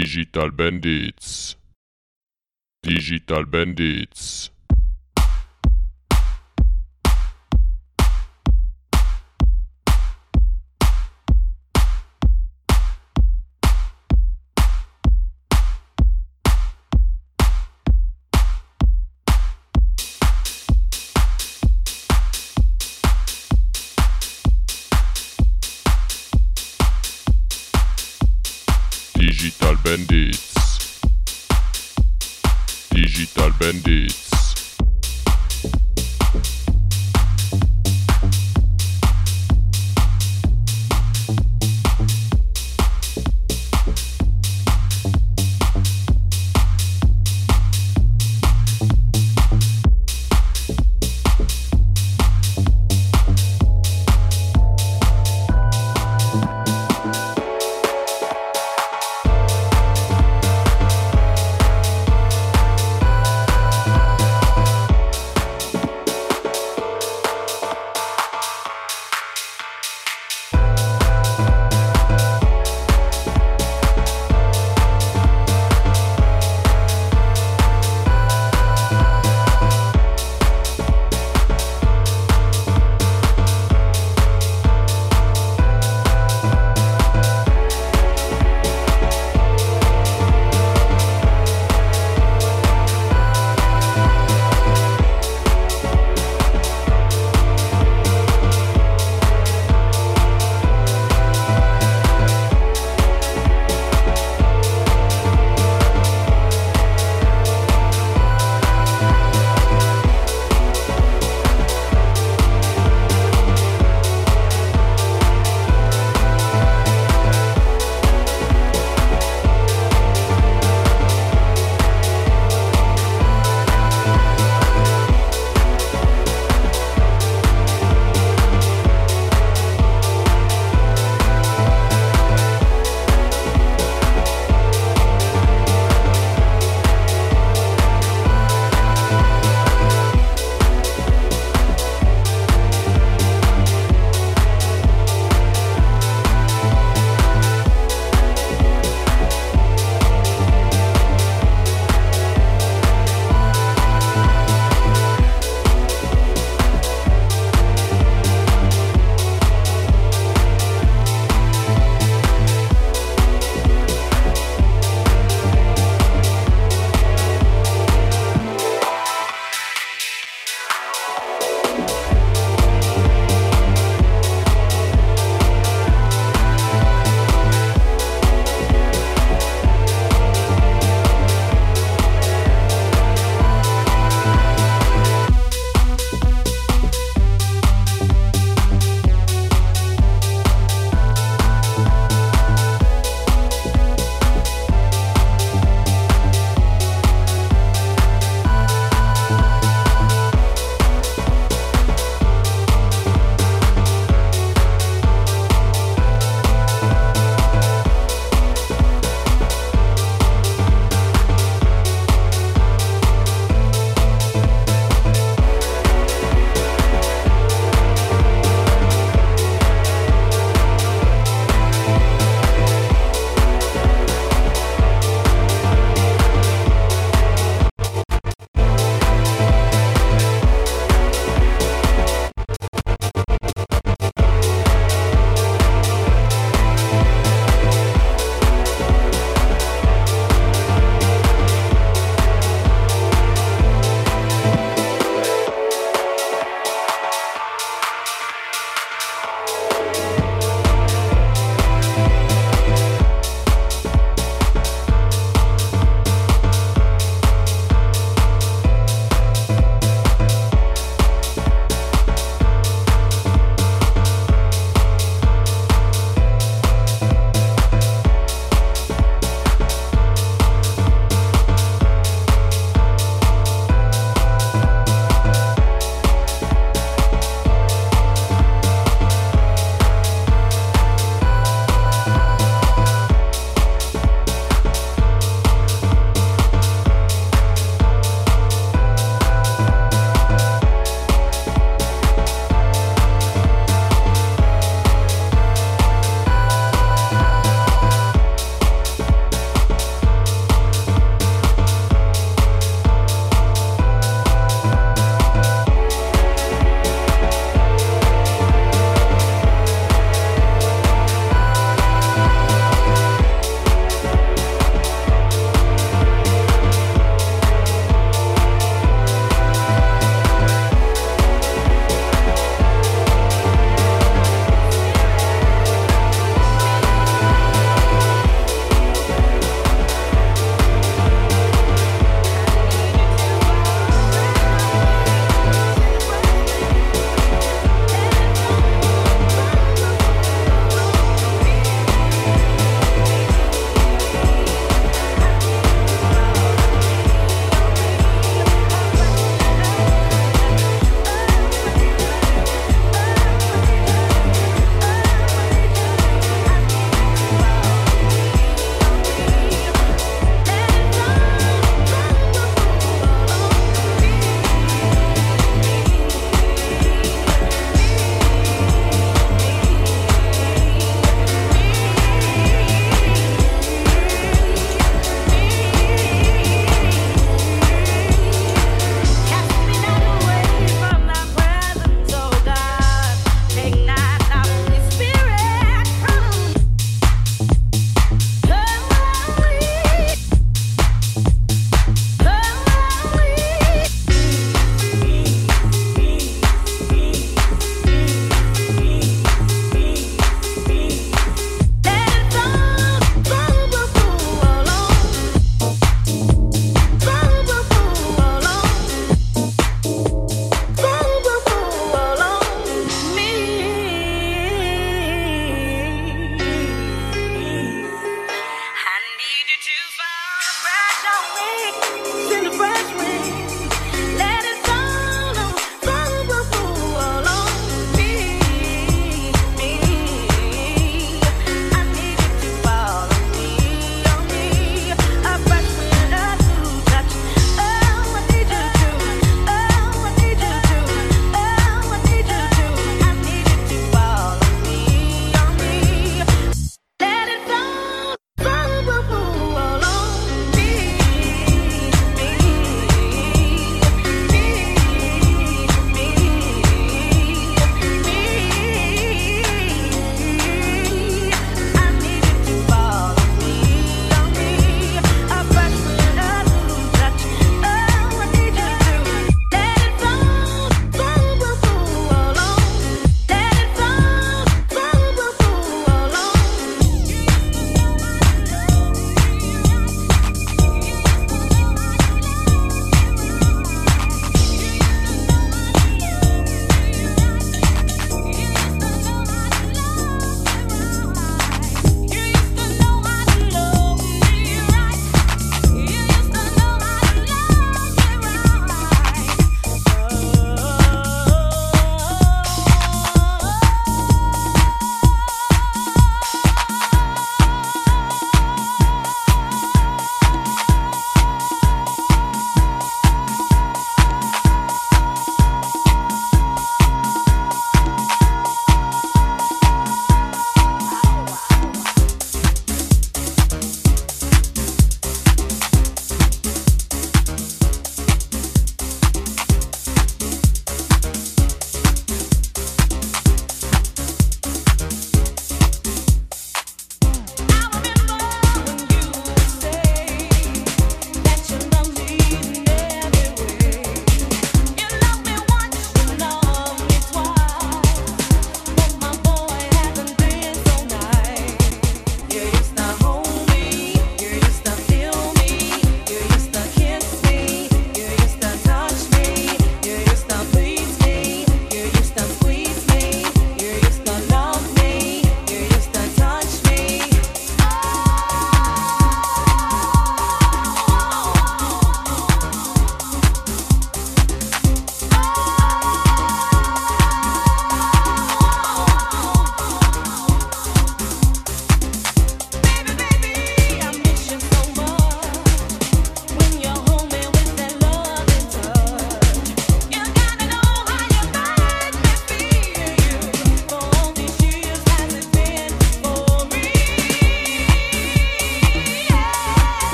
Digital Bandits. Digital Bandits.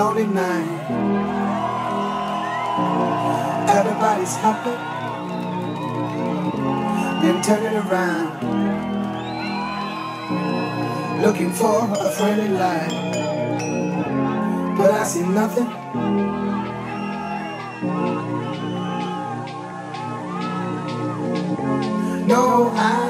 lonely night. Everybody's happy, then turn it around. Looking for a friendly light, but I see nothing. No, I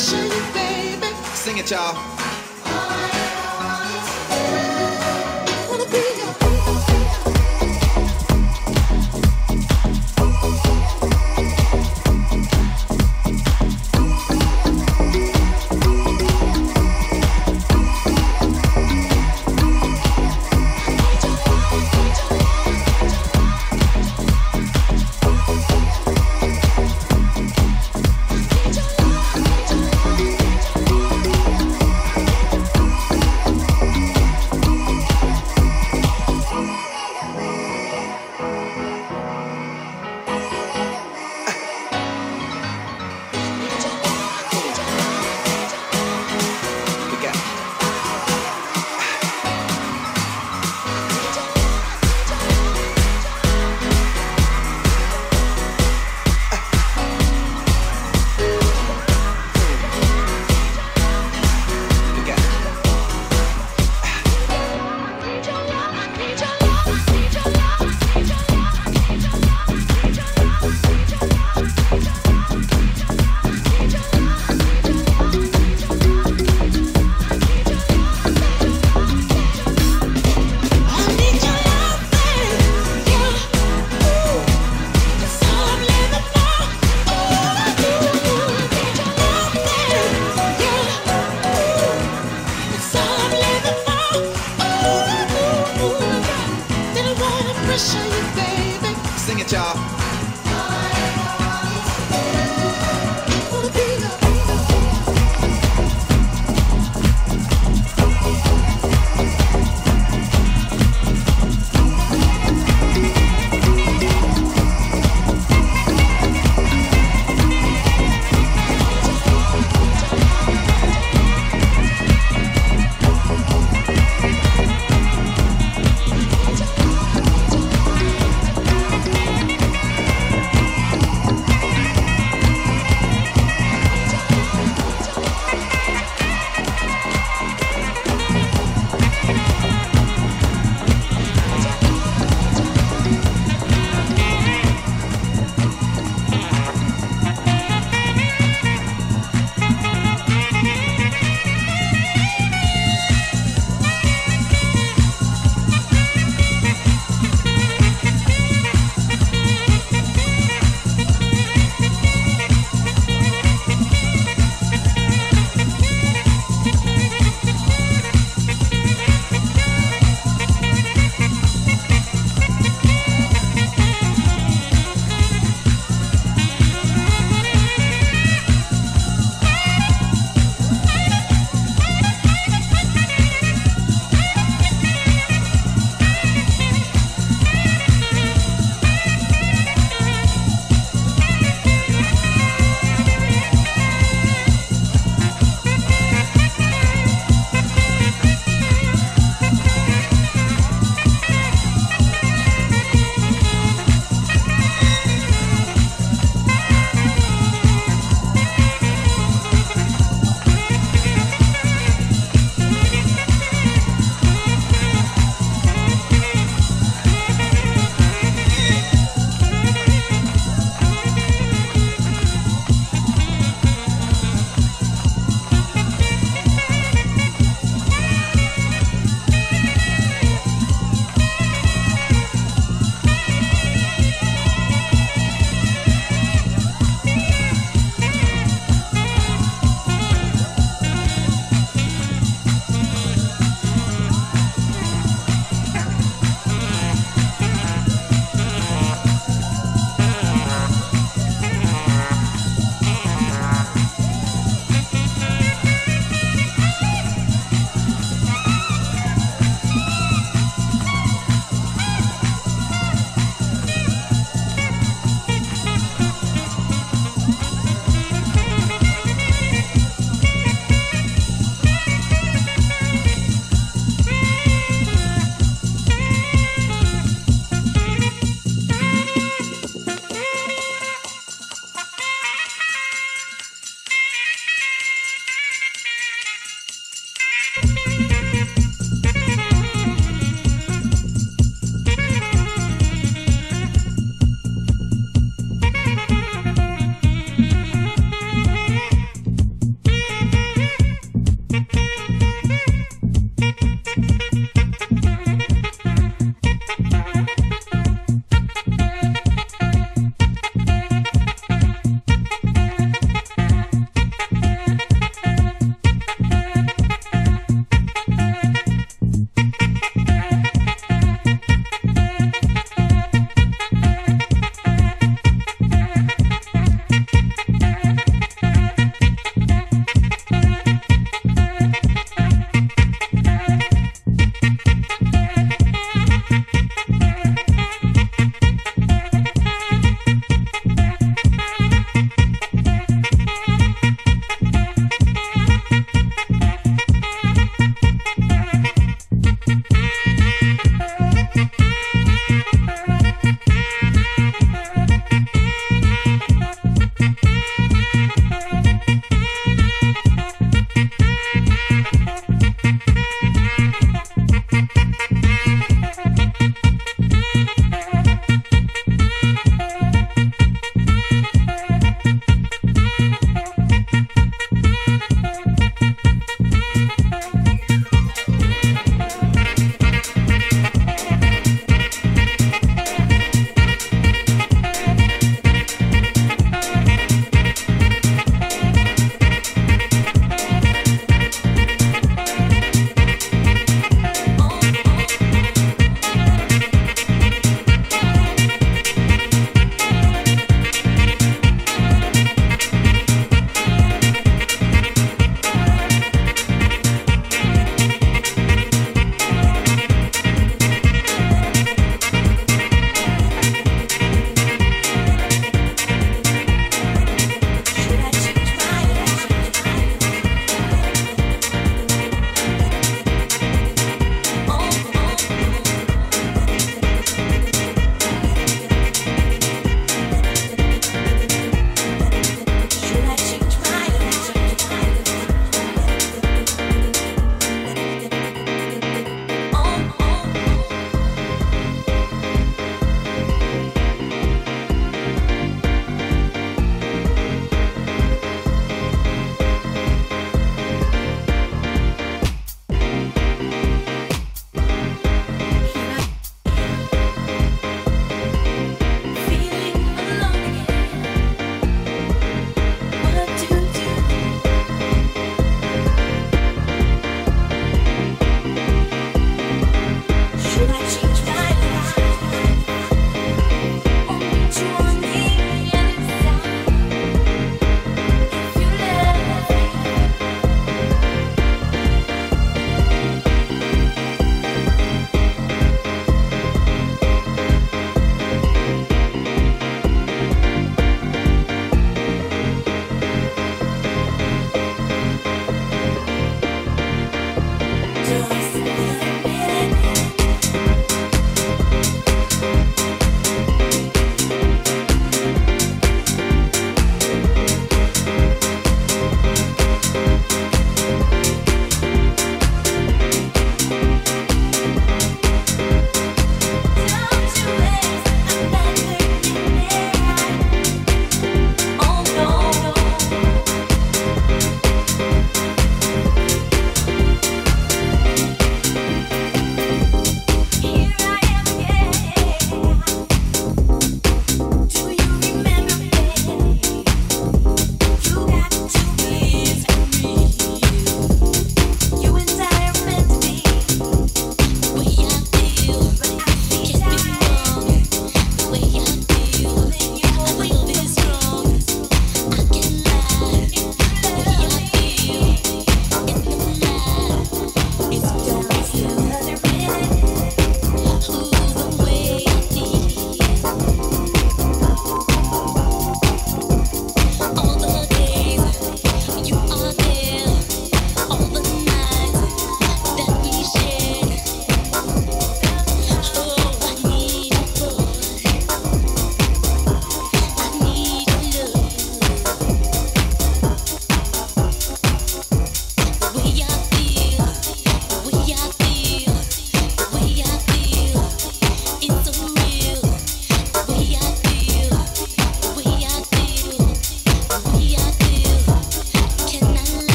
Sing it, y'all.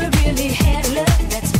never really had love that's